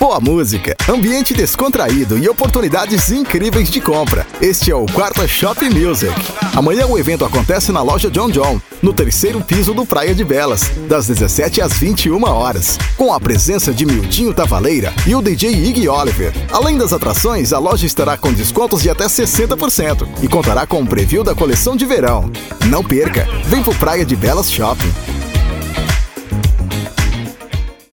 boa música, ambiente descontraído e oportunidades incríveis de compra. Este é o Quarta Shop Music. Amanhã o evento acontece na loja John John, no terceiro piso do Praia de Belas, das 17 às 21 horas, com a presença de Mildinho Tavaleira e o DJ Iggy Oliver. Além das atrações, a loja estará com descontos de até 60% e contará com um preview da coleção de verão. Não perca, vem pro Praia de Belas Shopping.